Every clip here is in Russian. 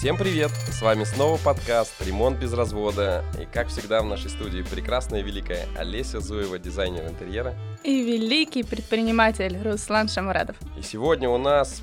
Всем привет! С вами снова подкаст «Ремонт без развода». И как всегда в нашей студии прекрасная и великая Олеся Зуева, дизайнер интерьера. И великий предприниматель Руслан Шамарадов. И сегодня у нас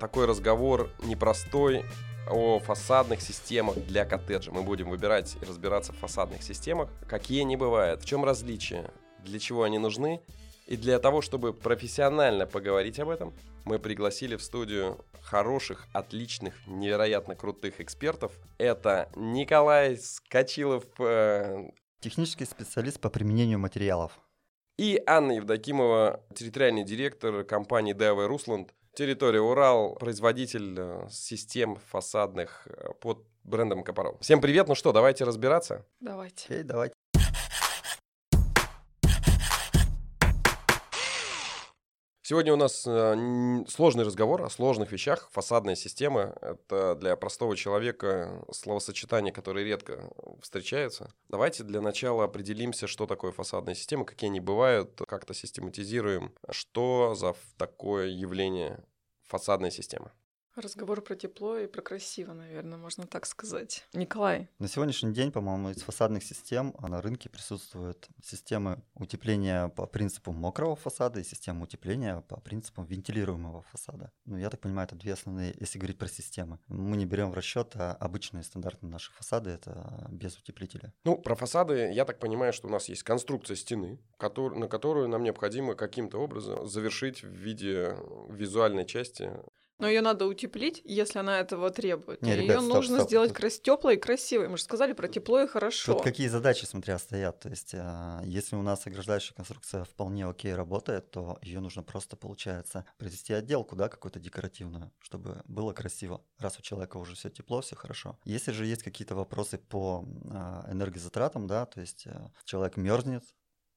такой разговор непростой, о фасадных системах для коттеджа. Мы будем выбирать и разбираться в фасадных системах, какие они бывают, в чем различия, для чего они нужны. И для того, чтобы профессионально поговорить об этом, мы пригласили в студию хороших, отличных, невероятно крутых экспертов. Это Николай Скочилов, э... технический специалист по применению материалов. И Анна Евдокимова, территориальный директор компании DIY Русланд. Территория Урал, производитель э, систем фасадных э, под брендом Капарол. Всем привет, ну что, давайте разбираться? Давайте. Окей, давайте. Сегодня у нас э, сложный разговор о сложных вещах. Фасадная система — это для простого человека словосочетание, которое редко встречается. Давайте для начала определимся, что такое фасадная система, какие они бывают, как-то систематизируем, что за такое явление фасадная система. Разговор про тепло и про красиво, наверное, можно так сказать. Николай. На сегодняшний день, по-моему, из фасадных систем на рынке присутствуют системы утепления по принципу мокрого фасада и система утепления по принципу вентилируемого фасада. Ну, я так понимаю, это две основные, если говорить про системы. Мы не берем в расчет а обычные стандартные наши фасады, это без утеплителя. Ну, про фасады, я так понимаю, что у нас есть конструкция стены, который, на которую нам необходимо каким-то образом завершить в виде визуальной части но ее надо утеплить, если она этого требует. Не, ее нужно стоп. сделать крас... теплой и красивой. Мы же сказали про тепло и хорошо. Тут какие задачи, смотря, стоят. То есть, э, если у нас ограждающая конструкция вполне окей работает, то ее нужно просто, получается, произвести отделку, да, какую-то декоративную, чтобы было красиво. Раз у человека уже все тепло, все хорошо. Если же есть какие-то вопросы по э, энергозатратам, да, то есть э, человек мерзнет,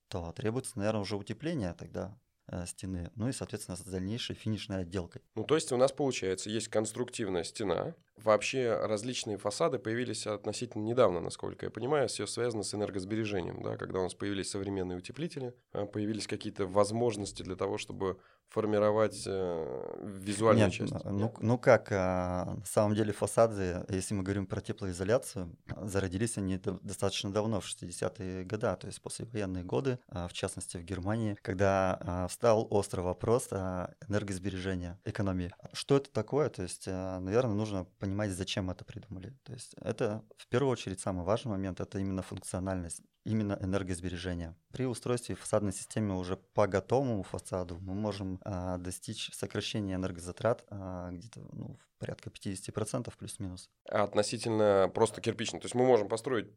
то требуется, наверное, уже утепление тогда стены, ну и, соответственно, с дальнейшей финишной отделкой. Ну, то есть у нас, получается, есть конструктивная стена. Вообще различные фасады появились относительно недавно, насколько я понимаю, все связано с энергосбережением, да, когда у нас появились современные утеплители, а, появились какие-то возможности для того, чтобы формировать э, визуальную Нет, часть. Ну, ну как, а, на самом деле фасады, если мы говорим про теплоизоляцию, зародились они достаточно давно, в 60-е годы, то есть после военные годы, а, в частности в Германии, когда а, встал острый вопрос энергосбережения, экономии. Что это такое? То есть, а, наверное, нужно понимать, зачем это придумали. То есть это в первую очередь самый важный момент, это именно функциональность именно энергосбережения. При устройстве фасадной системы уже по готовому фасаду мы можем а, достичь сокращения энергозатрат а, где-то ну, порядка 50% плюс-минус. А относительно просто кирпичной. То есть мы можем построить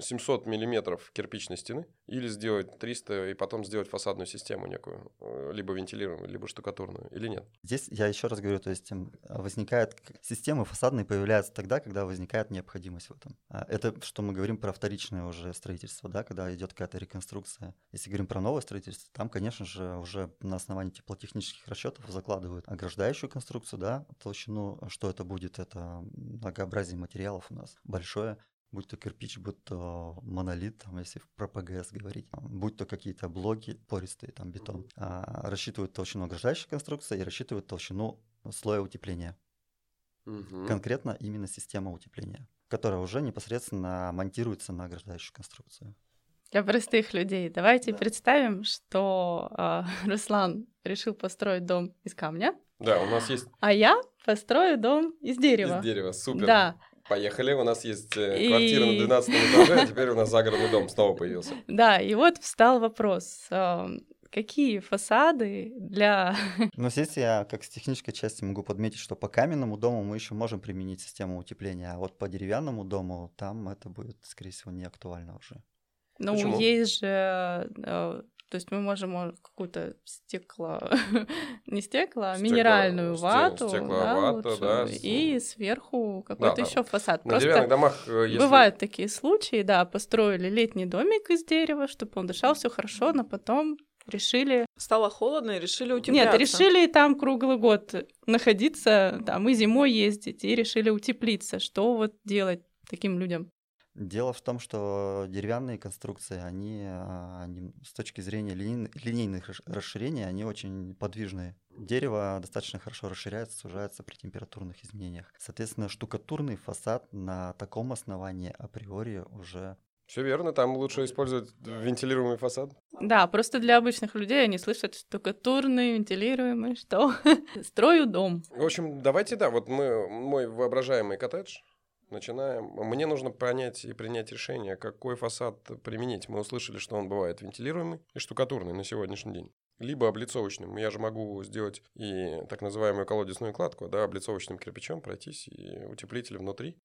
700 миллиметров кирпичной стены или сделать 300 и потом сделать фасадную систему некую, э, либо вентилируемую, либо штукатурную, или нет? Здесь я еще раз говорю, то есть возникает, системы фасадные появляются тогда, когда возникает необходимость в этом. А это что мы говорим про вторичное уже строительство, да, когда идет какая-то реконструкция. Если говорим про новое строительство, там, конечно же, уже на основании теплотехнических расчетов закладывают ограждающую конструкцию, да, толщину, что это будет, это многообразие материалов у нас большое будь то кирпич, будь то монолит, там, если про ПГС говорить, будь то какие-то блоки пористые, там бетон, а, рассчитывают толщину ограждающей конструкции и рассчитывают толщину слоя утепления. Угу. Конкретно именно система утепления, которая уже непосредственно монтируется на ограждающую конструкцию. Для простых людей. Давайте да. представим, что э, Руслан решил построить дом из камня. Да, у нас есть. А я построю дом из дерева. Из дерева, супер. Да. Поехали, у нас есть э, и... квартира на 12 этаже, а теперь у нас загородный дом снова появился. Да, и вот встал вопрос, какие фасады для... Ну, здесь я как с технической части могу подметить, что по каменному дому мы еще можем применить систему утепления, а вот по деревянному дому там это будет, скорее всего, не актуально уже. Ну, есть же э, то есть мы можем какую-то стекло, не стекло, а минеральную вату, да, вот, да, и сверху какой-то да, еще фасад. На Просто домах, э, если... бывают такие случаи, да, построили летний домик из дерева, чтобы он дышал все хорошо, но потом решили... Стало холодно и решили утепляться. Нет, решили там круглый год находиться, там и зимой ездить, и решили утеплиться. Что вот делать таким людям? Дело в том, что деревянные конструкции, они, а, они с точки зрения линейных, линейных расширений, они очень подвижные. Дерево достаточно хорошо расширяется, сужается при температурных изменениях. Соответственно, штукатурный фасад на таком основании априори уже все верно, там лучше использовать вентилируемый фасад. Да, просто для обычных людей они слышат штукатурный, вентилируемый, что? Строю дом. В общем, давайте, да, вот мы, мой воображаемый коттедж, начинаем. Мне нужно понять и принять решение, какой фасад применить. Мы услышали, что он бывает вентилируемый и штукатурный на сегодняшний день. Либо облицовочным. Я же могу сделать и так называемую колодезную кладку, да, облицовочным кирпичом пройтись и утеплитель внутри.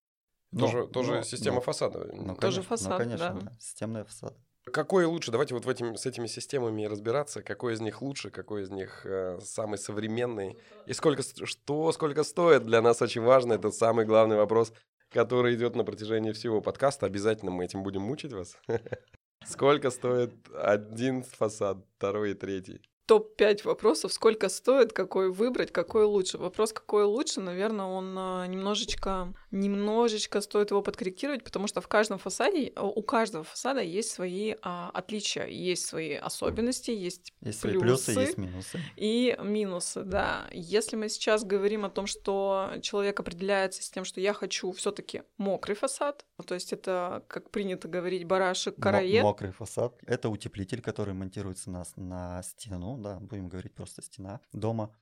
Ну, тоже, тоже ну, система ну, фасада. Тоже конечно, фасад, ну, конечно, да. да. Системная фасад. Какой лучше? Давайте вот в этим, с этими системами разбираться. Какой из них лучше, какой из них э, самый современный? И сколько, что, сколько стоит для нас очень важно. Это самый главный вопрос, который идет на протяжении всего подкаста. Обязательно мы этим будем мучить вас. Сколько стоит один фасад, второй и третий? Топ-5 вопросов, сколько стоит, какой выбрать, какой лучше. Вопрос, какой лучше, наверное, он а, немножечко, немножечко стоит его подкорректировать, потому что в каждом фасаде, у каждого фасада есть свои а, отличия, есть свои особенности, есть, Есть плюсы, свои плюсы, есть минусы. и минусы, да. Если мы сейчас говорим о том, что человек определяется с тем, что я хочу все-таки мокрый фасад, то есть это, как принято говорить, барашек, караед, Мокрый фасад. Это утеплитель, который монтируется на, на стену, да, будем говорить просто стена дома.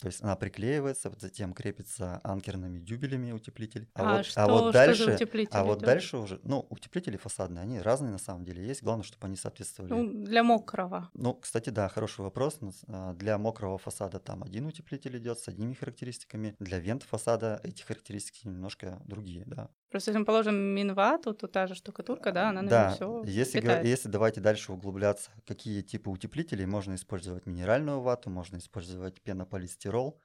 То есть она приклеивается, затем крепится анкерными дюбелями утеплитель. А, вот, что, а вот что дальше, за утеплитель а вот идёт? дальше уже, ну, утеплители фасадные, они разные на самом деле есть. Главное, чтобы они соответствовали. Ну, для мокрого. Ну, кстати, да, хороший вопрос. Нас- а, Для мокрого фасада там один утеплитель идет с одними характеристиками. Для вент фасада эти характеристики немножко другие, да. Просто если мы положим минвату, то та же штукатурка, да, она, Да, наверное, все если, говор- если давайте дальше углубляться, какие типы утеплителей, можно использовать минеральную вату, можно использовать пенополистирол.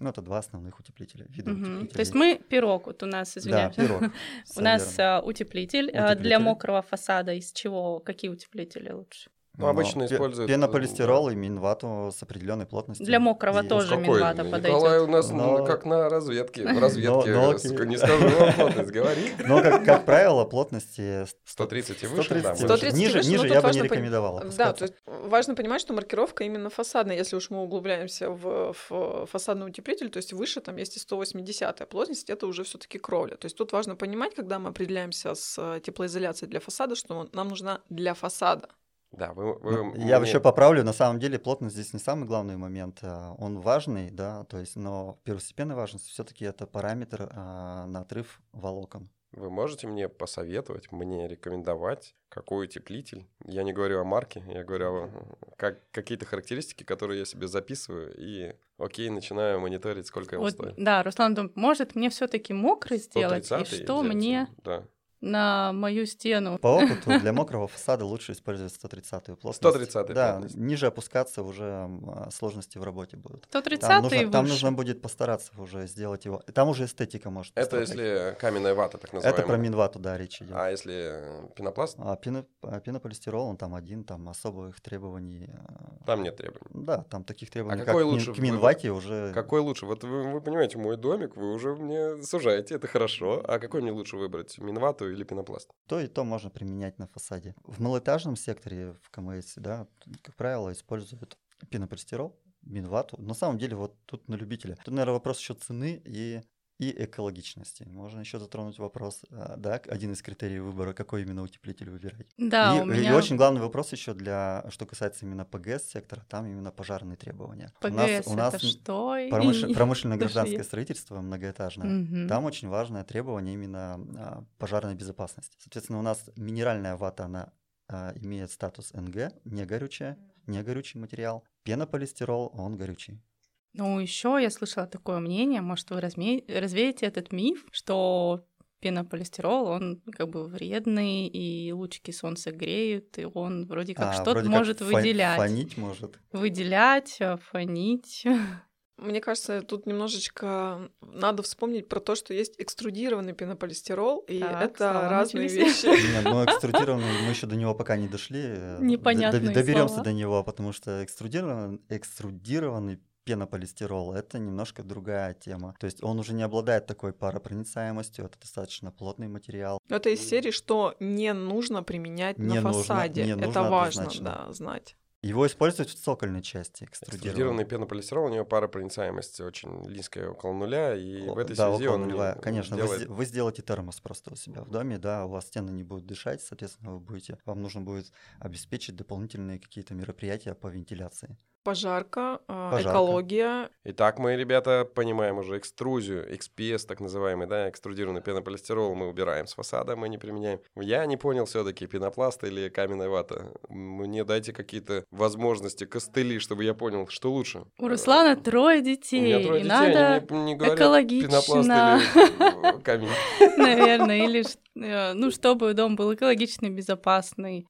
Ну, это два основных утеплителя, вида утеплителей. То есть мы пирог, вот у нас, Да, извиняюсь, пирог. у нас а, утеплитель, а, для мокрого фасада из чего, какие утеплители лучше? Ну, обычно используют, э, Пенополистирол и минвату с определенной плотностью. Для мокрого И- тоже Какой? минвата Николай у подойдет. нас ну, Но- как на разведке. В разведке, Но- но окей. не скажу вам плотность, говори. Но, как, как правило, плотности 130 и выше, да. 130 и можно. выше. 130 и Ниже, выше, ниже тут я бы не важно пон- рекомендовал Да, то есть важно понимать, что маркировка именно фасадная, если уж мы углубляемся в, в фасадный утеплитель, то есть выше там есть и 180 плотность, это уже все таки кровля. То есть тут важно понимать, когда мы определяемся с э, теплоизоляцией для фасада, что нам нужна для фасада. Да, вы, вы Ну, Я мне- еще поправлю, на самом деле плотность здесь не самый главный момент, а, он важный, да, то есть, но первостепенной важности все-таки это параметр а, на отрыв волокон. Вы можете мне посоветовать, мне рекомендовать, какой утеплитель? Я не говорю о марке, я говорю о как, какие-то характеристики, которые я себе записываю, и окей, начинаю мониторить, сколько его Вот, стоит. да, Руслан думает, может мне все-таки мокрый сделать, и 130-й что взять, мне Да. На мою стену? По опыту для мокрого фасада лучше использовать 130-ю плотность. 130-ю Да, плотность. ниже опускаться уже а, сложности в работе будут. 130 Там нужно, там нужно будет постараться уже сделать его. Там уже эстетика может Это пострадать. если каменная вата, так называемая. Это про минвату, да, речь идет. А если пенопласт, А пено- а пенополистирол, он там один, там особых требований. а, там нет требований. Да, там таких требований, какой как лучше к минвате уже... Какой лучше? Вот вы, вы понимаете, мой домик, вы уже мне сужаете, это хорошо. А какой мне лучше выбрать, минвату или пенопласт? То и то можно применять на фасаде. В малоэтажном секторе, в КМС, да, как правило, используют пенополистирол, минвату. На самом деле, вот тут на любителя. Тут, наверное, вопрос еще цены и и экологичности. Можно еще затронуть вопрос, а, да, один из критериев выбора, какой именно утеплитель выбирать. Да, и, у и меня очень главный вопрос еще для, что касается именно ПГС сектора, там именно пожарные требования. у нас, ПГС у нас это что? И- промыш- и- промышленно-гражданское даже строительство многоэтажное. Мгм. Там очень важное требование именно а, пожарной безопасности. Соответственно, у нас минеральная вата, она а, имеет статус НГ, не горючая, не горючий материал. Пенополистирол, он горючий. Ну, еще я слышала такое мнение, может, вы разме- развеете этот миф, что пенополистирол, он как бы вредный, и лучики солнца греют, и он вроде как А, что-то вроде как может фа- выделять. Фонить может. Выделять, э, фонить. Мне кажется, тут немножечко надо вспомнить про то, что есть экструдированный пенополистирол, и Так, это разные начались. вещи. Нет, ну экструдированный, мы еще до него пока не дошли. э, Непонятные Доберемся слова. до него, потому что экструдированный, экструдированный пенополистирол, это немножко другая тема. То есть он уже не обладает такой паропроницаемостью, это достаточно плотный материал. Это из серии, что не нужно применять Не на нужно, фасаде. не это нужно важно, однозначно. да, знать. Его используют в цокольной части Экструдированный экструдированной. пенополистирол, у него паропроницаемость очень низкая, около нуля, и в этой да, связи около он не нуля. Конечно, вы, делает... сде- вы сделаете термос просто у себя в доме, да, у вас стены не будут дышать, соответственно, вы будете, вам нужно будет обеспечить дополнительные какие-то мероприятия по вентиляции. Пожарка, а, Пожарка. экология. Итак, мы, ребята, понимаем уже экструзию, XPS, так называемый, да, экструдированный пенополистирол мы убираем с фасада, мы не применяем. Я не понял все-таки, пенопласт или каменная вата. Мне дайте какие-то возможности, костыли, чтобы я понял, что лучше. У Руслана трое У детей, меня трое и детей, надо, они мне не говорят экологично. пенопласт или э, камень. наверное, или, э, ну, чтобы дом был экологичный, безопасный.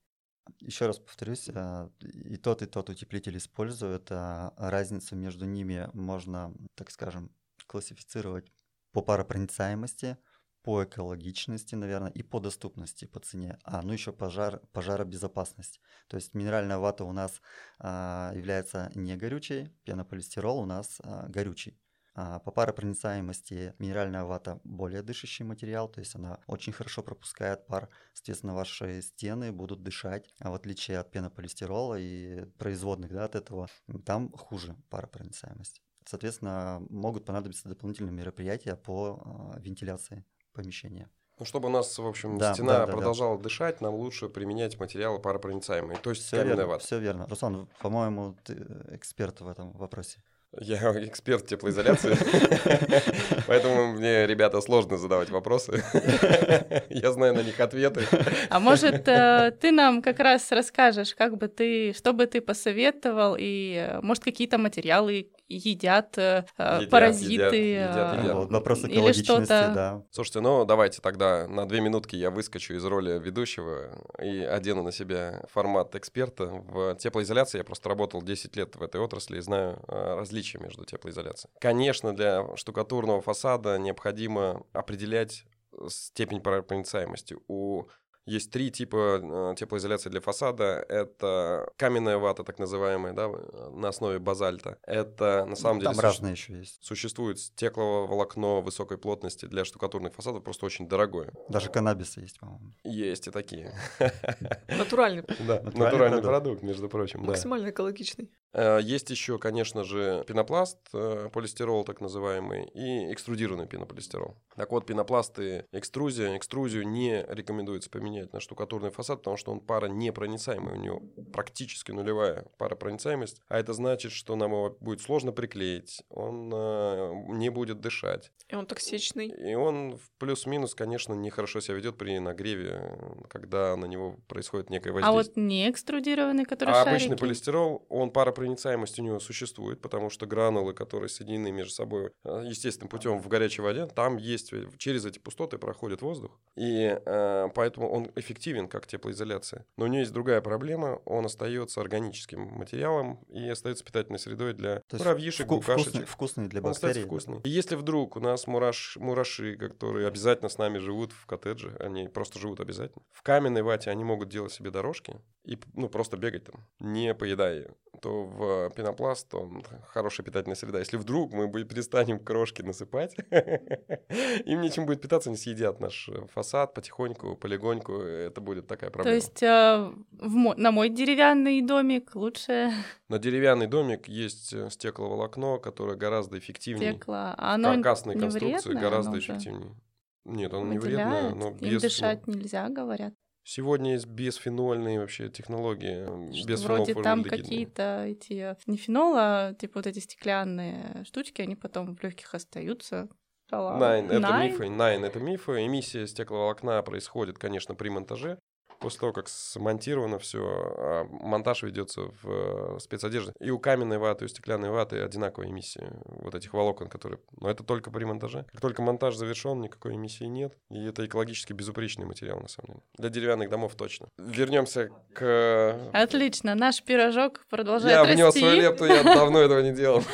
Еще раз повторюсь, и тот, и тот утеплитель используют, а разницу между ними можно, так скажем, классифицировать по паропроницаемости, по экологичности, наверное, и по доступности по цене. А, ну еще пожар, пожаробезопасность. То есть минеральная вата у нас а, является не горючей, пенополистирол у нас а, горючий. А, По паропроницаемости минеральная вата более дышащий материал, то есть она очень хорошо пропускает пар, соответственно, ваши стены будут дышать, а в отличие от пенополистирола и производных да, от этого, там хуже паропроницаемость. Соответственно, могут понадобиться дополнительные мероприятия по а, вентиляции помещения. Ну, чтобы у нас, в общем, Да, стена да, да, да. продолжала дышать, нам лучше применять материалы паропроницаемые, то есть Все каменная верно, вата. все верно. Руслан, по-моему, ты эксперт в этом вопросе. Я эксперт теплоизоляции, поэтому мне, ребята, сложно задавать вопросы. Я знаю на них ответы. А может, э, ты нам как раз расскажешь, как бы ты, что бы ты посоветовал, и, может, какие-то материалы едят, э, Едят, паразиты, едят, э, едят, едят. Вот Вопрос или что-то- да. Слушайте, ну давайте тогда на две минутки я выскочу из роли ведущего и одену на себя формат эксперта. В теплоизоляции я просто работал 10 лет в этой отрасли и знаю э, различия между теплоизоляцией. Конечно, для штукатурного фасада необходимо определять э, степень паропроницаемости. У есть три типа э, теплоизоляции для фасада. Это каменная вата, так называемая, да, э, на основе базальта. Это на самом деле Там разные еще есть. Существует стекловолокно высокой плотности для штукатурных фасадов, просто очень дорогое. Даже каннабисы есть, по-моему. Есть и такие. Натуральный, Да, Натуральный продукт. между прочим, максимально экологичный. Э, Есть еще, конечно же, пенопласт, э, полистирол так называемый, и экструдированный пенополистирол. Так вот, пенопласт и экструзия. Экструзию не рекомендуется поменять на штукатурный фасад, потому что он паронепроницаемый, у него практически нулевая паропроницаемость, а это значит, что нам его будет сложно приклеить, он э, не будет дышать. И он токсичный. И он в плюс-минус, конечно, нехорошо себя ведет при нагреве, когда на него происходит некое А воздействие. вот не экструдированный, который А шарики? обычный полистирол, он паропроницаемость у него существует, потому что гранулы, которые соединены между собой э, естественным путем в горячей воде, там есть, через эти пустоты проходит воздух, и э, поэтому он эффективен как теплоизоляция. Но у него есть другая проблема, он остается органическим материалом и остается питательной средой для То муравьишек, вку- букашечек. вкусный, вкусный для Он бактерий. вкусный. И если вдруг у нас мураш, мураши, которые обязательно с нами живут в коттедже, они просто живут обязательно, в каменной вате они могут делать себе дорожки и ну, просто бегать там, не поедая то в пенопласт он хорошая питательная среда. Если вдруг мы перестанем крошки насыпать, им нечем будет питаться, они съедят наш э, фасад потихоньку, полегоньку, это будет такая То проблема. есть э, на мой деревянный домик лучше На деревянный домик есть э, стекловолокно, которое гораздо эффективнее. стекло, а оно каркасной не конструкции гораздо эффективнее. Нет, оно не вредное, но им без... дышать нельзя, говорят. Сегодня есть бесфенольные вообще технологии, Что без вроде там какие-то эти не фенол, а типа вот эти стеклянные штучки, они потом в легких остаются. Найн, это мифы. Найн, это мифы. Эмиссия стекловолокна происходит, конечно, при монтаже. После того, как смонтировано все, монтаж ведется в э, спецодежде. И у каменной ваты, и у стеклянной ваты одинаковая эмиссия вот этих волокон, которые... Но это только при монтаже. Как только монтаж завершен, никакой эмиссии нет. И это экологически безупречный материал, на самом деле. Для деревянных домов точно. Вернемся к... Отлично, наш пирожок продолжает Я расти. внес свою лепту, я давно этого не делал.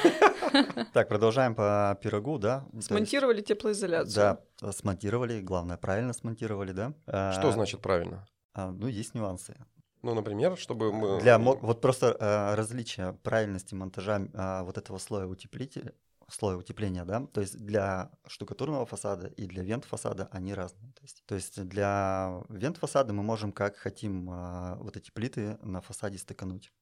Так, продолжаем по пирогу, да? Смонтировали теплоизоляцию. Да, смонтировали, главное, правильно смонтировали, да? А, Что значит правильно? А, ну, есть нюансы. Ну, например, чтобы мы... Для вот просто э, различие правильности монтажа э, вот этого слоя утеплителя, слоя утепления, да, то есть для штукатурного фасада и для вент фасада они разные. То есть, то есть для вент фасада мы можем как хотим э, вот эти плиты на фасаде стыкануть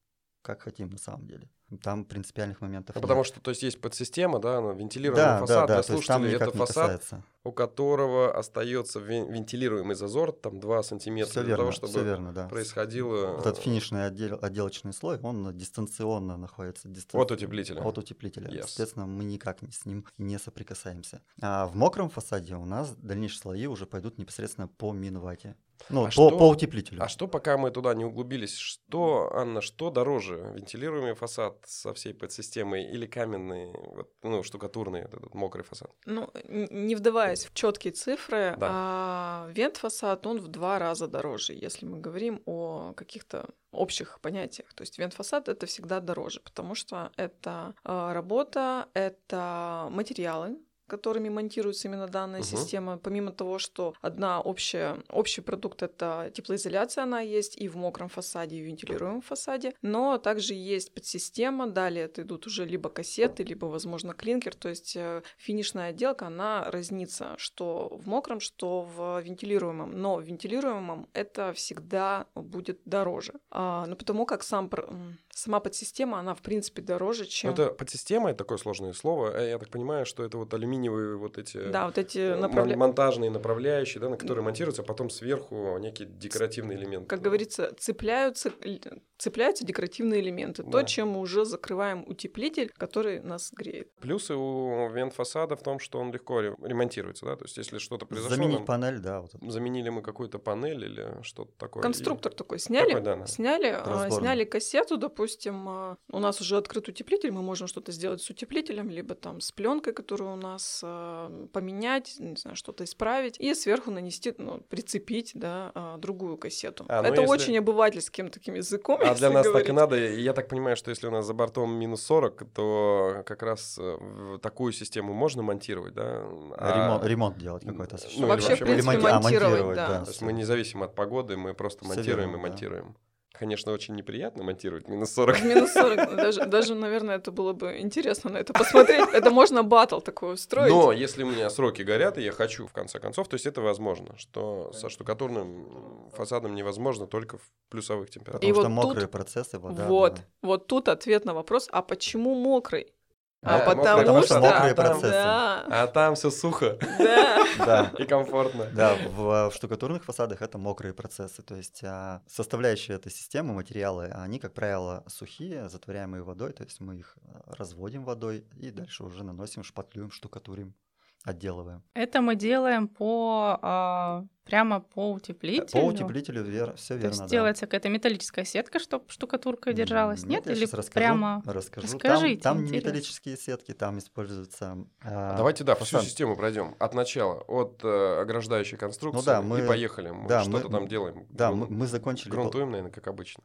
как хотим на самом деле. Там принципиальных моментов Ну, нет. потому что, то есть, есть подсистема, да, ну, вентилируемый да, фасад да, да, для слушателей. Это фасад, касается. у которого остается вен- вентилируемый зазор, там 2 сантиметра, Все для верно, того, все чтобы верно, да. происходило Вот этот финишный отдел- отделочный слой, он дистанционно находится. дистан- от утеплителя. От утеплителя. Yes. Соответственно, мы никак с ним не соприкасаемся. А в мокром фасаде у нас дальнейшие слои уже пойдут непосредственно по минвате. Ну, А по, что- по утеплителю. А что, пока мы туда не углубились, что, Анна, что дороже? Вентилируемый фасад со всей подсистемой или каменный, вот, ну, штукатурный, этот мокрый фасад? Ну, не вдаваясь в четкие цифры, Да. а вент-фасад, он в два раза дороже, если мы говорим о каких-то общих понятиях. То есть вент-фасад это всегда дороже, потому что это а, работа, это материалы, которыми монтируется именно данная Мгм. система. Помимо того, что одна общая, общий продукт — это теплоизоляция, она есть и в мокром фасаде, и в вентилируемом фасаде, но также есть подсистема, далее это идут уже либо кассеты, либо, возможно, клинкер, то есть э, финишная отделка, она разнится, что в мокром, что в вентилируемом, но в вентилируемом это всегда будет дороже. А, ну, потому как сам, сама подсистема, она, в принципе, дороже, чем... это подсистема, это такое сложное слово. Э, Я так понимаю, что это вот алюминиевые вот эти Да, вот эти э, направля... монтажные направляющие, да, на которые монтируются, а потом сверху некий декоративный элемент. как говорится, цепляются, цепляются декоративные элементы. Да. То, чем мы уже закрываем утеплитель, который нас греет. Плюсы у вент-фасада в том, что он легко ре- ремонтируется, да, то есть если что-то произошло, Заменить нам панель, да. Вот это. заменили мы какую-то панель или что-то такое. Конструктор такой сняли, Такой, да, да. сняли, а, Разборный. сняли кассету, допустим, а, у нас уже открыт утеплитель, мы можем что-то сделать с утеплителем, либо там с пленкой, которую у нас а, поменять, не знаю, что-то исправить, и сверху нанести, ну, прицепить, да, другую кассету. А, ну Это если- очень обывательским таким языком. А для нас так говорить. и надо. Я так понимаю, что если у нас за бортом минус 40, то как раз э, такую систему можно монтировать, да? А- Ремонт, ремонт делать какой-то. Ну, Вообще, в принципе, а, монтировать, монтировать, да. То есть мы независимо от погоды, мы просто Всё монтируем верно, и да. Конечно, очень неприятно монтировать минус 40. В минус 40. Даже, даже, наверное, это было бы интересно на это посмотреть. Это можно батл такой устроить. Но если у меня сроки горят, и я хочу, в конце концов, то есть это возможно, что со штукатурным фасадом невозможно только в плюсовых температурах. Потому И что вот тут- мокрые процессы, вода. вот, да. вот тут ответ на вопрос, а почему мокрый? А, А, потому, что мокрые там- процессы. Да, А там все сухо. Да. И комфортно. Да, в, в штукатурных фасадах это мокрые процессы, то есть а, составляющие этой системы, материалы, они, как правило, сухие, затворяемые водой, то есть мы их а, разводим водой и дальше уже наносим, шпатлюем, штукатурим, отделываем. Это мы делаем по а, прямо по утеплителю. По утеплителю все То верно, есть да. делается какая-то металлическая сетка, чтобы штукатурка держалась, М, нет? я Или расскажу, прямо... расскажу. Расскажите, там, там не металлические сетки, там используются. а, Давайте, да, всю фасад. систему пройдем от начала, от э, ограждающей конструкции Ну да, мы- и поехали. Мы да, что-то мы- там делаем. Да, Грун- мы, мы закончили. Грунтуем, наверное, как обычно.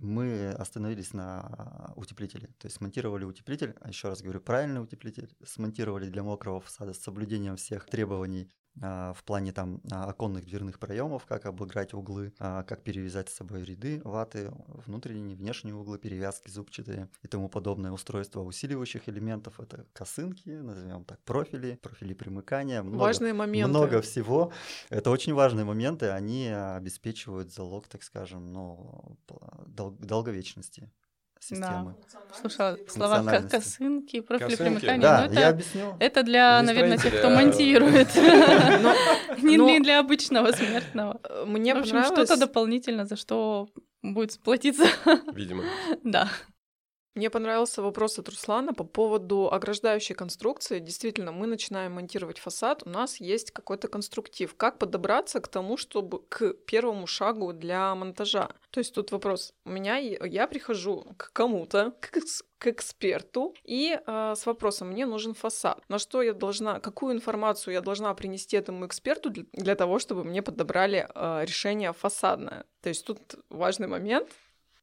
Мы остановились на утеплителе, то есть смонтировали утеплитель, а еще раз говорю, правильный утеплитель, смонтировали для мокрого фасада с соблюдением всех требований в плане там а, оконных дверных проемов, как обыграть углы, а, как перевязать с собой ряды ваты, внутренние, внешние углы, перевязки зубчатые и тому подобное устройство усиливающих элементов. Это косынки, назовем так, профили, профили примыкания. много- Важные моменты. много всего. Это очень важные моменты, они а, обеспечивают залог, так скажем, ну, дол- долговечности системы. Слушала слова косынки, профили примыкания. Да, ну, это, я объясню. это для, Не наверное, тех, кто монтирует. Не для обычного смертного. Мне В общем, понравилось... что-то дополнительно, за что будет сплотиться. Видимо. Да. Мне понравился вопрос от Руслана по поводу ограждающей конструкции. Действительно, мы начинаем монтировать фасад, у нас есть какой-то конструктив. Как подобраться к тому, чтобы к первому шагу для монтажа? То есть тут вопрос. У меня я прихожу к кому-то, к, к эксперту, и э, с вопросом мне нужен фасад. На что я должна, какую информацию я должна принести этому эксперту для, для того, чтобы мне подобрали э, решение фасадное? То есть тут важный момент.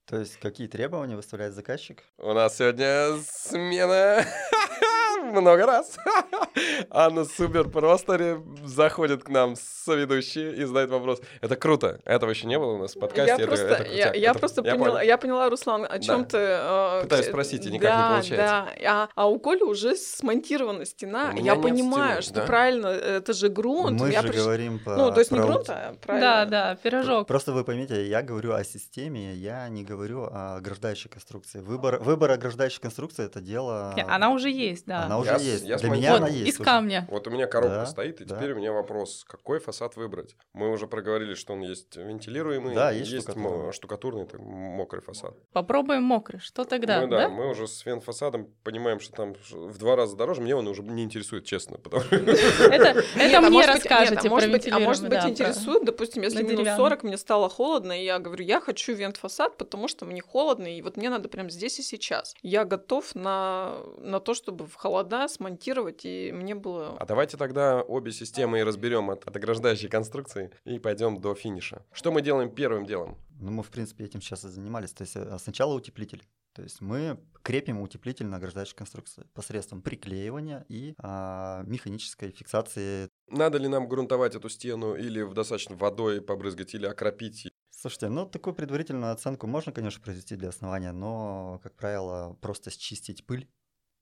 То есть какие требования выставляет заказчик? У нас сегодня смена много раз. Анна супер просто заходит к нам с ведущей и задает вопрос. Это круто. Этого еще не было у нас в подкасте. Я это, просто, это я, я это, просто я поняла, понял. я поняла, Руслан, о чем ты... э, Пытаюсь спросить, и никак не получается. Да, а, а у Коли уже смонтирована стена. Я понимаю, стены, что да. правильно, это же грунт. Мы я же приш- говорим по... Ну, то есть не про- грунт, а правильно. Да, да, пирожок. Просто вы поймите, я говорю о системе, я не говорю о ограждающей конструкции. Выбор, выбор ограждающей конструкции это дело. Она уже есть, да. Она уже Я есть. я Для меня она Вот, есть. из уже. камня. Вот у меня коробка Да, стоит, и да. теперь у меня вопрос, какой фасад выбрать? Мы уже проговорили, что он есть вентилируемый, Да, есть есть штукатурный. штукатурный, это мокрый фасад. Попробуем мокрый. Что тогда, мы, да, да? мы уже с фен-фасадом понимаем, что там в два раза дороже. Мне он уже не интересует, честно. Потому что Это, а мне расскажете а может про быть, а может быть интересует, допустим, если минус деревянном. 40, мне стало холодно, и я говорю, я хочу вент-фасад, потому что мне холодно, и вот мне надо прямо здесь и сейчас. Я готов на, то, чтобы в холода смонтировать, и мне было... А давайте тогда обе системы и разберем от, от ограждающей конструкции и пойдем до финиша. Что мы делаем первым делом? Ну, мы, в принципе, этим сейчас и занимались. То есть э, сначала утеплитель. То есть мы крепим утеплитель на ограждающей конструкции посредством приклеивания и а, механической фиксации. Надо ли нам грунтовать эту стену или в достаточно водой побрызгать, или окропить? Слушайте, ну такую предварительную оценку можно, конечно, произвести для основания, но, как правило, просто счистить пыль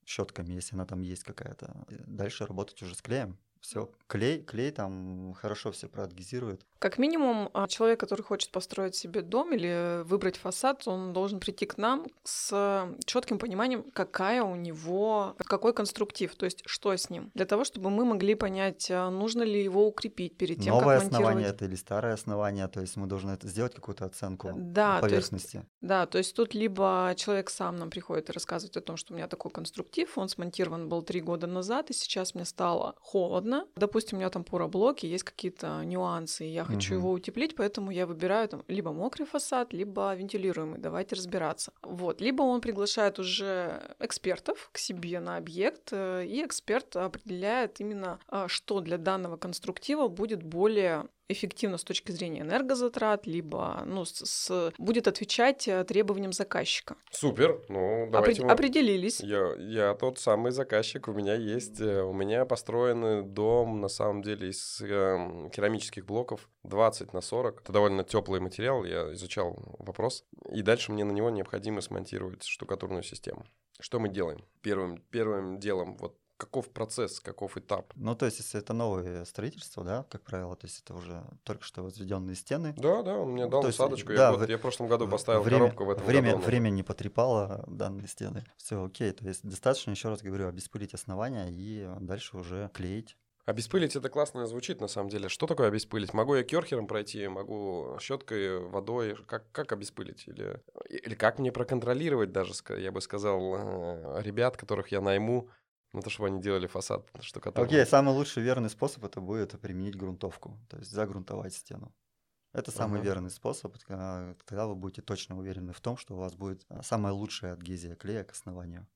щетками, если она там есть какая-то. Дальше работать уже с клеем. Все, клей, клей там хорошо все проадгезирует. Как минимум, а, человек, который хочет построить себе дом или выбрать фасад, он должен прийти к нам с четким пониманием, какая у него, какой конструктив, то есть что с ним, для того, чтобы мы могли понять, а, нужно ли его укрепить перед тем, Новое как монтировать. основание это или старое основание, то есть мы должны сделать какую-то оценку Да, то есть поверхности. Да, то есть тут либо человек сам нам приходит и рассказывает о том, что у меня такой конструктив, он смонтирован был три года назад, и сейчас мне стало холодно. Допустим, у меня там пороблоки, есть какие-то нюансы, и я хочу Мгм. его утеплить, поэтому я выбираю там либо мокрый фасад, либо вентилируемый. Давайте разбираться. Вот. Либо он приглашает уже экспертов к себе на объект, э, и эксперт определяет именно, а, что для данного конструктива будет более эффективно с точки зрения энергозатрат, либо ну, с, с- будет отвечать э, требованиям заказчика. Супер, ну Опре- давайте... мы- Определились. Я, я тот самый заказчик, у меня есть, э, у меня построен дом, на самом деле, из эм, керамических блоков 20 на 40. Это довольно теплый материал, я изучал вопрос. И дальше мне на него необходимо смонтировать штукатурную систему. Что мы делаем? Первым, первым делом, вот каков процесс, каков этап? Ну, то есть, если это новое строительство, да, как правило, то есть это уже только что возведенные стены. Да, да, он мне дал То есть, усадочку. да, я, год- вы- я в прошлом году поставил время, коробку, в этом время, году. время не потрепало данные стены. Все окей. То есть достаточно, еще раз говорю, обеспылить основания и дальше уже клеить. Обеспылить это классно звучит на самом деле. Что такое обеспылить? Могу я керхером пройти, могу щеткой, водой. Как, как обеспылить? Или, или как мне проконтролировать даже, я бы сказал, э, ребят, которых я найму, на то, чтобы они делали фасад штукатурный. Окей, самый лучший верный способ это будет применить грунтовку, то есть загрунтовать стену. Это самый Ага. верный способ, а, тогда вы будете точно уверены в том, что у вас будет а, самая лучшая адгезия клея к основанию.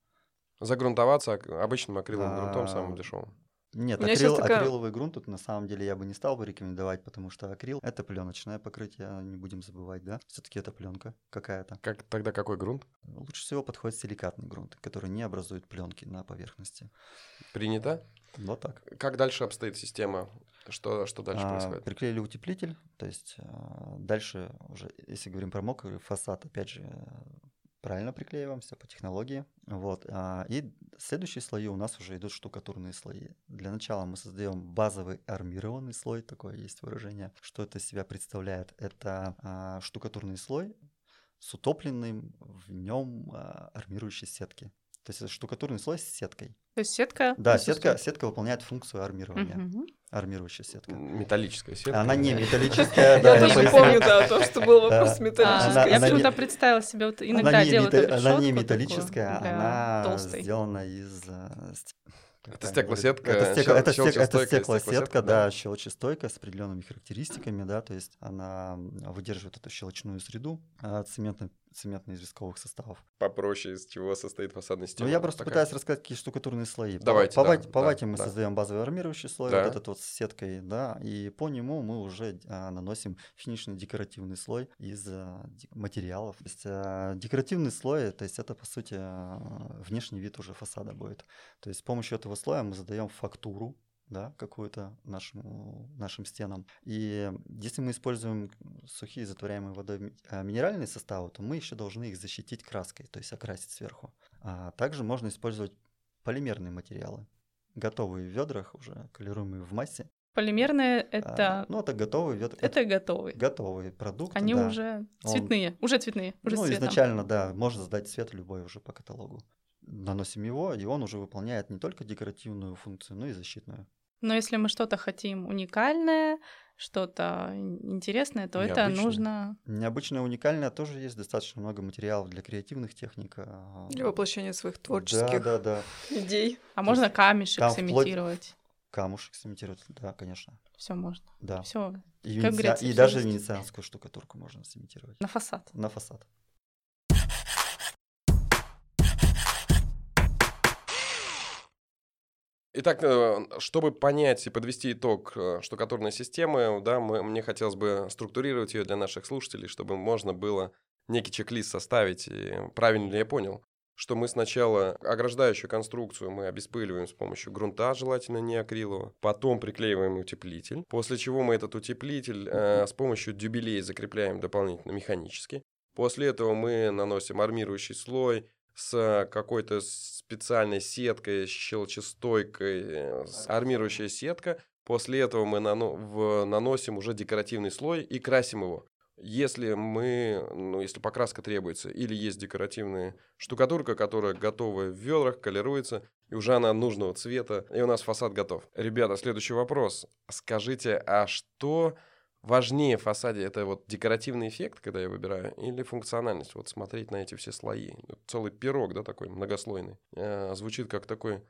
Загрунтоваться обычным акриловым грунтом, самым дешевым. Нет, акрил- такая- акриловый грунт тут на самом деле я бы не стал бы рекомендовать, потому что акрил это пленочное покрытие, не будем забывать, да? Все-таки это пленка какая-то. Как, тогда какой грунт? Лучше всего подходит силикатный грунт, который не образует пленки на поверхности. Принято. Вот так. Как дальше обстоит система? Что, что дальше А, происходит? Приклеили утеплитель, то есть а, дальше уже, если говорим про мокрый фасад, опять же, э, правильно приклеиваем все по технологии. Вот. а, И следующие слои у нас уже идут штукатурные слои. Для начала мы создаем базовый армированный слой, такое есть выражение. Что это из себя представляет? Это а, штукатурный слой с утопленным в нем армирующей сетки. То есть штукатурный слой с сеткой. То есть сетка... Да, сетка, сетка выполняет функцию армирования. Мгм. Армирующая сетка. Металлическая сетка. Она не металлическая, Я тоже помню, да, то, что был вопрос Она- я почему-то представила себе, вот иногда делают она не металлическая, она сделана из... э, Это стеклосетка? Это, стекло- щел- это, стек- это стеклосетка, стеклосетка, да. да, щелчестойкая с определенными характеристиками, да, то есть она выдерживает эту щелочную среду. А цементный известковых составов. Попроще, из чего состоит фасадная система. Ну, я просто Такая. пытаюсь рассказать, какие штукатурные слои. По- Давайте, по, да, по да, вате мы да. создаем базовый армирующий слой, Да. вот этот вот с сеткой, да, и по нему мы уже а, наносим финишный декоративный слой из а, материалов. То есть а, декоративный слой, то есть это по сути а, внешний вид уже фасада будет. То есть с помощью этого слоя мы задаем фактуру, да, какую-то нашему, нашим стенам. И если мы используем сухие затворяемые водой а, минеральные составы, то мы еще должны их защитить краской, то есть окрасить сверху. А также можно использовать полимерные материалы, готовые в ведрах, уже колируемые в массе. Полимерные А, это, ну, это готовые ведра. это готовый. готовые продукты. Они да. уже Он- цветные, уже цветные, уже ну, цветом. изначально, да, можно задать цвет любой уже по каталогу. Наносим его, и он уже выполняет не только декоративную функцию, но и защитную. Но если мы что-то хотим уникальное, что-то интересное, то это Необычное. нужно... Необычное, уникальное тоже есть достаточно много материалов для креативных техник. а, Для воплощения своих Да, творческих да, да. идей. А можно камешек там вплоть- сымитировать. Камушек сымитировать, да, конечно. Все можно. Да. Все И, как и даже венецианскую штукатурку можно сымитировать на фасад. на фасад. Итак, э, чтобы понять и подвести итог э, штукатурной системы, да, мы, мне хотелось бы структурировать ее для наших слушателей, чтобы можно было некий чек-лист составить. И правильно ли я понял? Что мы сначала ограждающую конструкцию мы обеспыливаем с помощью грунта, желательно не акрилового, потом приклеиваем утеплитель, после чего мы этот утеплитель э, с помощью дюбелей закрепляем дополнительно механически. После этого мы наносим армирующий слой с какой-то специальной сеткой, щелчестойкой, армирующая сетка. После этого мы нано- в- наносим уже декоративный слой и красим его. Если мы, ну, если покраска требуется, или есть декоративная штукатурка, которая готова в ведрах, колируется, и уже она нужного цвета, и у нас фасад готов. Ребята, следующий вопрос. Скажите, а что важнее в фасаде? Это вот декоративный эффект, когда я выбираю, или функциональность? Вот смотреть на эти все слои. Целый пирог, да, такой многослойный. Э, Звучит как такой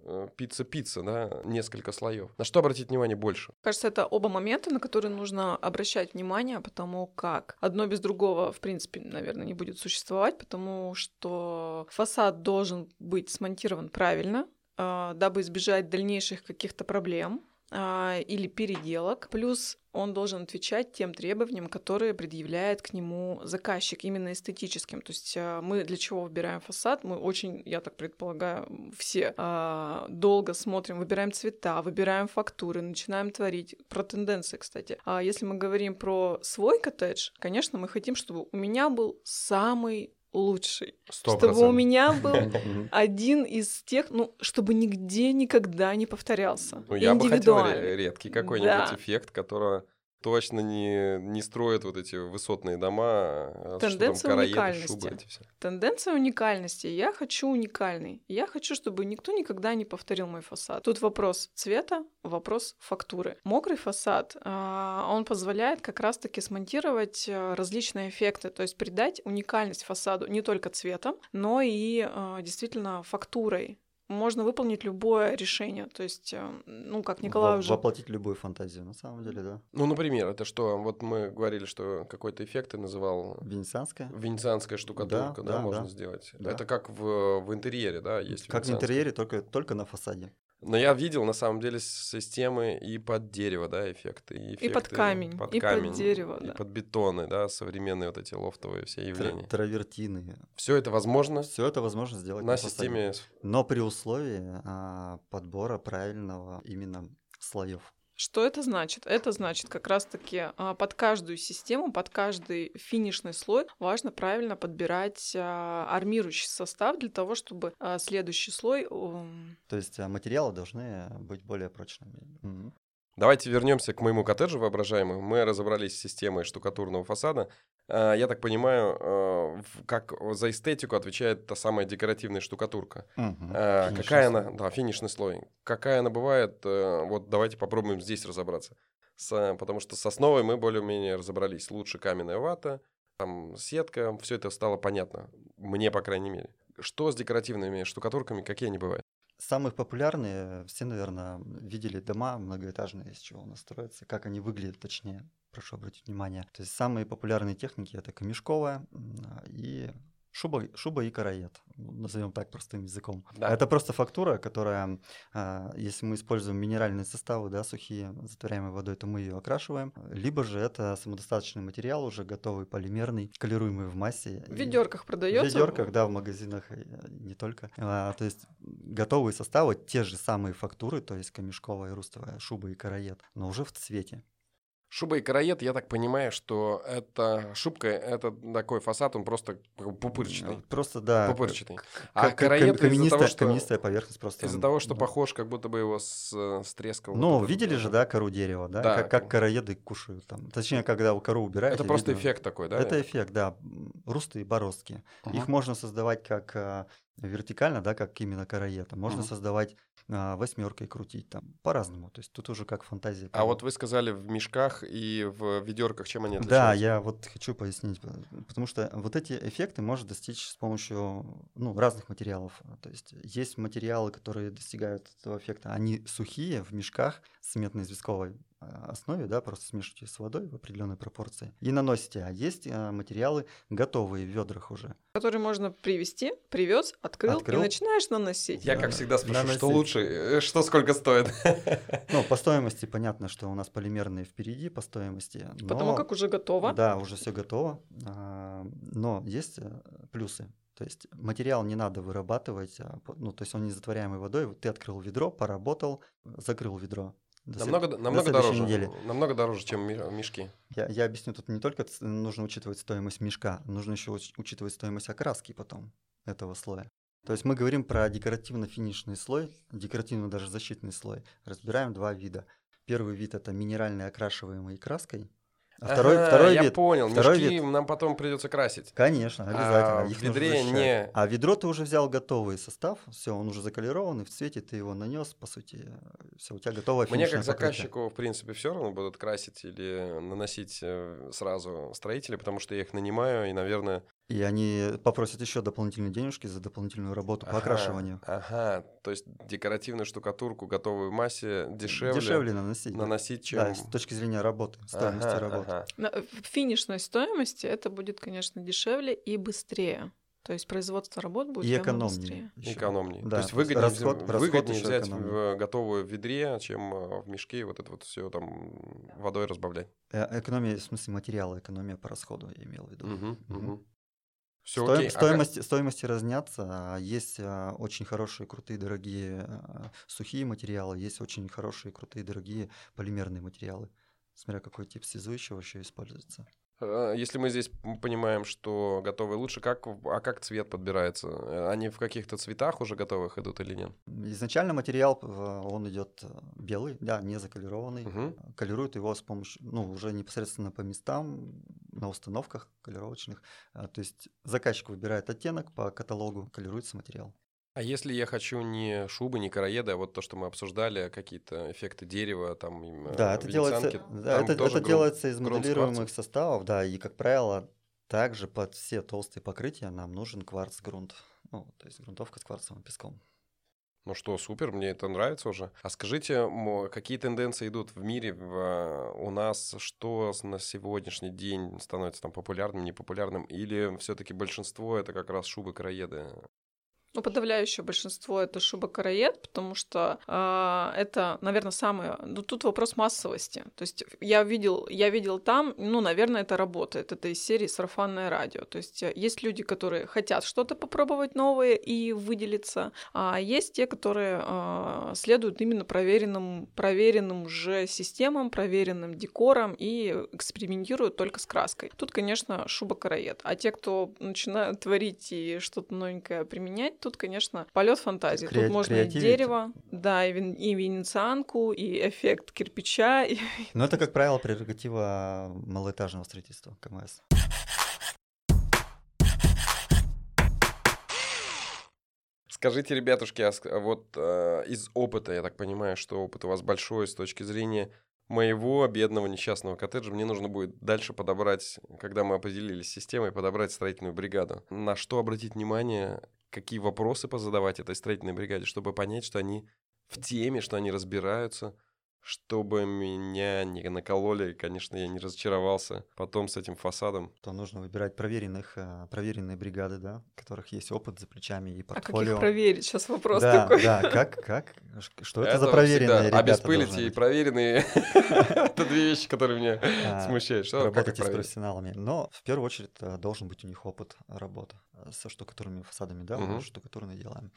э, пицца-пицца, да, несколько слоев. На что обратить внимание больше? Кажется, это оба момента, на которые нужно обращать внимание, потому как одно без другого, в принципе, наверное, не будет существовать, потому что фасад должен быть смонтирован правильно, а, дабы избежать дальнейших каких-то проблем а, или переделок. Плюс он должен отвечать тем требованиям, которые предъявляет к нему заказчик, именно эстетическим. То есть а, мы для чего выбираем фасад? Мы очень, я так предполагаю, все а, долго смотрим, выбираем цвета, выбираем фактуры, начинаем творить. Про тенденции, кстати. А если мы говорим про свой коттедж, конечно, мы хотим, чтобы у меня был самый лучший. Сто чтобы у меня был один из тех, ну, чтобы нигде никогда не повторялся. Ну, я бы хотел редкий какой-нибудь Да. эффект, которого точно не, не строят вот эти высотные дома, а что там Тенденция караеды, уникальности. шубы эти все. Тенденция уникальности. Я хочу уникальный. Я хочу, чтобы никто никогда не повторил мой фасад. Тут вопрос цвета, вопрос фактуры. Мокрый фасад, а, он позволяет как раз-таки смонтировать а, различные эффекты, то есть придать уникальность фасаду не только цветом, но и а, действительно фактурой. Можно выполнить любое решение. То есть, а, ну, как Николай Во- уже Воплотить любую фантазию, на самом деле, да. Ну, например, это что? Вот мы говорили, что какой-то эффект ты называл Венецианская. венецианская штукатурка, да, да, можно да. сделать. Да. Это как в, в интерьере, да, есть Как в интерьере, только, только на фасаде. Но я видел, на самом деле, системы и под дерево, да, эффекты. И, И под эффекты камень, и под камень, дерево, и да. под бетоны, да, современные вот эти лофтовые все явления. Травертины. Все это возможно Все это возможно сделать на системе Но при условии а, подбора правильного именно слоев. Что это значит? Это значит как раз-таки а, под каждую систему, под каждый финишный слой важно правильно подбирать а, армирующий состав для того, чтобы а, следующий слой... То есть материалы должны быть более прочными. Давайте вернемся к моему коттеджу воображаемому. Мы разобрались с системой штукатурного фасада. А, Я так понимаю, э, как за эстетику отвечает та самая декоративная штукатурка. Финишный Какая слой. она, да, финишный слой. Какая она бывает, э, вот давайте попробуем здесь разобраться. С- потому что с основой мы более-менее разобрались. Лучше каменная вата, там сетка, все это стало понятно. Мне, по крайней мере. Что с декоративными штукатурками, какие они бывают? Самых популярные, все, наверное, видели дома многоэтажные, из чего у нас строятся, как они выглядят, точнее, прошу обратить внимание. То есть самые популярные техники это камешковая и шуба, шуба и караед, назовем так простым языком. Да. Это просто фактура, которая, а, если мы используем минеральные составы, да, сухие, затворяемые водой, то мы ее окрашиваем. Либо же это самодостаточный материал, уже готовый полимерный, колируемый в массе. В ведерках продается? В ведерках, да, в магазинах не только. А, то есть готовые составы, те же самые фактуры, то есть камешковая, рустовая, шуба и караед, но уже в цвете. Шуба и караед, я так понимаю, что это шубка, это такой фасад, он просто пупырчатый. Просто, да. Пупырчатый. А караед из-за того, что... Каменистая поверхность просто. Из-за того, что да. похож, как будто бы его с, с треском. Ну, вот видели же, да, кору дерева, да? да. Как, как караеды кушают там. Точнее, когда у кору убираете. Это просто видно. эффект такой, да? Это эффект, да. Русты и бороздки. Угу. Их можно создавать как а, вертикально, да, как именно караета. Можно угу. создавать восьмеркой крутить там по-разному. То есть тут уже как фантазия. А вот вы сказали в мешках и в ведерках, чем они отличаются? Да, я вот хочу пояснить, потому что вот эти эффекты можно достичь с помощью ну, разных материалов. То есть есть материалы, которые достигают этого эффекта, они сухие в мешках с цементно-известковой а, основе, да, просто смешиваете с водой в определенной пропорции и наносите. А есть а, материалы готовые в ведрах уже. Которые можно привезти, привез, открыл, открыл. и начинаешь наносить. Я, как всегда, спрашиваю, что лучше, э, что сколько стоит? Ну, по стоимости понятно, что у нас полимерные впереди по стоимости. Но... Потому как уже готово. Да, уже все готово. А, но есть э, плюсы. То есть материал не надо вырабатывать, ну, то есть он не затворяемый водой. Ты открыл ведро, поработал, закрыл ведро до намного, след... намного дороже. Недели. Намного дороже, чем мешки. Я, я объясню, тут не только нужно учитывать стоимость мешка, нужно еще учитывать стоимость окраски потом этого слоя. То есть мы говорим про декоративно-финишный слой, декоративно даже защитный слой. Разбираем два вида. Первый вид это минеральный окрашиваемый краской, а второй, ага, второй я вид. понял. Второй Мешки вид. нам потом придется красить. Конечно, обязательно. А Их в ведре не. А ведро ты уже взял готовый состав, все, он уже заколирован, и в цвете ты его нанес, по сути, все, у тебя готовое Мне как заказчику, в принципе, все равно будут красить или наносить э, сразу строители, потому что я их нанимаю, и, наверное, и они попросят еще дополнительные денежки за дополнительную работу ага, по окрашиванию. Ага, то есть декоративную штукатурку готовую в массе дешевле, дешевле наносить, наносить чем... Да, с точки зрения работы, стоимости ага, работы. Ага. В финишной стоимости это будет, конечно, дешевле и быстрее. То есть производство работ будет и экономнее. Быстрее. Экономнее. Да, То есть выгоднее, расход, выгоднее взять экономнее. в готовую в ведре, чем э, в мешке вот это вот все там водой разбавлять. Э, экономия, в смысле материала, экономия по расходу, я имел в виду. Угу, угу. Все Сто... окей. Стоимости, а как... стоимости разнятся. Есть а, очень хорошие, крутые, дорогие а, сухие материалы, есть очень хорошие, крутые, дорогие полимерные материалы. Смотря какой тип связующего еще используется. А, если мы здесь понимаем, что готовые лучше, как, а как цвет подбирается? Э, они в каких-то цветах уже готовых идут или нет? Изначально материал, он идет э, белый, да, не заколированный. Угу. Колируют его с помощью, ну, уже непосредственно по местам, на установках колировочных. То есть заказчик выбирает оттенок по каталогу, колируется материал. А если я хочу не шубы, не караеды, а вот то, что мы обсуждали, какие-то эффекты дерева, там, да, это делается, да, это, это делается из моделируемых составов, да, и, как правило, также под все толстые покрытия нам нужен кварц-грунт, ну, то есть грунтовка с кварцевым песком. Ну что, супер, мне это нравится уже. А скажите, какие тенденции идут в мире, в, у нас, что на сегодняшний день становится там популярным, непопулярным, или все-таки большинство это как раз шубы-караеды? Ну, подавляющее большинство это шуба-караед, потому что э, это, наверное, самое... Ну, тут вопрос массовости. То есть я видел, я видел там, ну, наверное, это работает. Это из серии сарафанное радио. То есть э, есть люди, которые хотят что-то попробовать новое и выделиться, а есть те, которые э, следуют именно проверенным, проверенным уже системам, проверенным декорам и экспериментируют только с краской. Тут, конечно, шуба-караед. А те, кто начинают творить и что-то новенькое применять, тут, конечно, полет фантазии. Кре- тут можно и дерево, да, и, вен- и венецианку, и эффект кирпича. И... Но это, как правило, прерогатива малоэтажного строительства КМС. Скажите, ребятушки, а вот э, из опыта, я так понимаю, что опыт у вас большой с точки зрения моего бедного несчастного коттеджа мне нужно будет дальше подобрать, когда мы определились с системой, подобрать строительную бригаду. На что обратить внимание, какие вопросы позадавать этой строительной бригаде, чтобы понять, что они в теме, что они разбираются, чтобы меня не накололи, конечно, я не разочаровался потом с этим фасадом. То нужно выбирать проверенных, э, проверенные бригады, да, у которых есть опыт за плечами и А портфолио. как их проверить? Сейчас вопрос да, такой. да, как, как, что это, за всегда проверенные ребята Обеспылить и проверенные. Это две вещи, которые меня А, смущают. Что, Работайте с профессионалами. Но в первую очередь э, должен быть у них опыт работы э, со штукатурными фасадами, да, мы штукатурные делаем.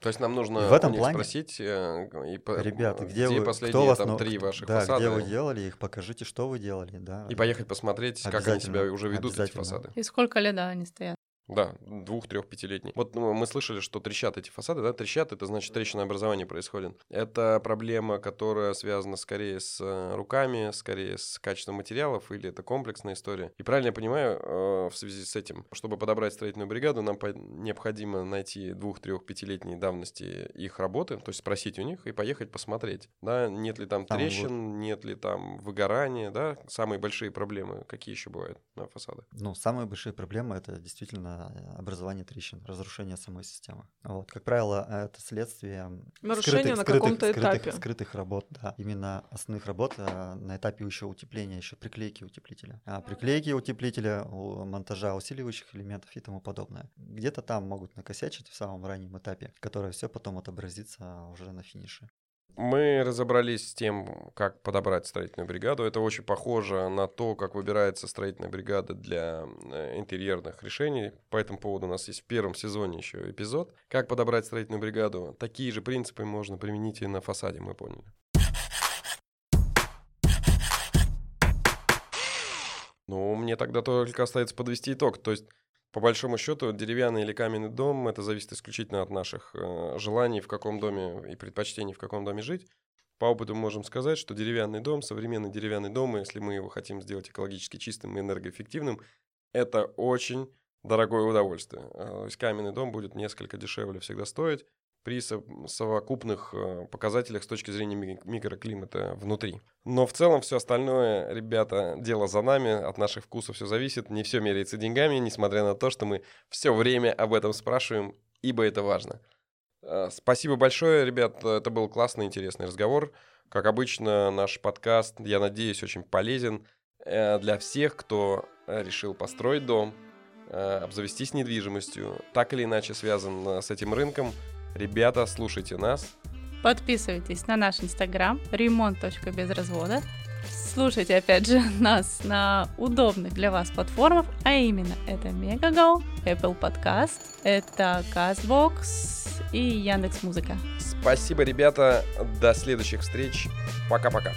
То есть нам нужно И в этом у них плане- спросить, э, и по- Ребята, где, вы, последние кто вас, там нау- три кто- ваших да, фасада, где вы делали их, покажите, что вы делали, да. и поехать посмотреть, как они себя уже ведут, эти фасады. И сколько лет, да, они стоят? Да, двух, трех, пятилетний. Вот ну, мы слышали, что трещат эти фасады, да, трещат, это значит трещинообразование происходит. Это проблема, которая связана скорее с э, руками, скорее с качеством материалов, или это комплексная история. И правильно я понимаю, э, в связи с этим, чтобы подобрать строительную бригаду, нам по- необходимо найти двух, трех, пятилетней давности их работы, то есть спросить у них и поехать посмотреть, да, нет ли там Там трещин, нет ли там выгорания, да, самые большие проблемы, какие еще бывают на фасадах. Ну, самые большие проблемы это действительно образование трещин, разрушение самой системы. Вот, как правило, это следствие Нарушение скрытых- на скрытых- каком-то скрытых- этапе. Скрытых работ, да. Именно основных работ э, на этапе еще утепления, еще приклейки утеплителя. А приклейки утеплителя, монтажа усиливающих элементов и тому подобное. Где-то там могут накосячить в самом раннем этапе, которое все потом отобразится уже на финише. Мы разобрались с тем, как подобрать строительную бригаду. Это очень похоже на то, как выбирается строительная бригада для э, интерьерных решений. По этому поводу у нас есть в первом сезоне еще эпизод. Как подобрать строительную бригаду. Такие же принципы можно применить и на фасаде, мы поняли. Ну, мне тогда только остается подвести итог. То есть, по большому счету, деревянный или каменный дом, это зависит исключительно от наших э, желаний, в каком доме и предпочтений, в каком доме жить. По опыту мы можем сказать, что деревянный дом, современный деревянный дом, если мы его хотим сделать экологически чистым и энергоэффективным, это очень дорогое удовольствие. А, То есть каменный дом будет несколько дешевле всегда стоить при со- совокупных э, показателях с точки зрения ми- микроклимата внутри. Но в целом все остальное, ребята, дело за нами, от наших вкусов все зависит, не все меряется деньгами, несмотря на то, что мы все время об этом спрашиваем, ибо это важно. Э, Спасибо большое, ребят. Это был классный, интересный разговор. Как обычно, наш подкаст, я надеюсь, очень полезен э, для всех, кто решил построить дом, обзавестись недвижимостью, так или иначе связан с этим рынком. Ребята, слушайте нас. Подписывайтесь на наш инстаграм ремонт.безразвода. Слушайте, опять же, нас на удобных для вас платформах, а именно это Megago, Apple Podcast, это CastBox и Яндекс Музыка. Спасибо, ребята. До следующих встреч. Пока-пока.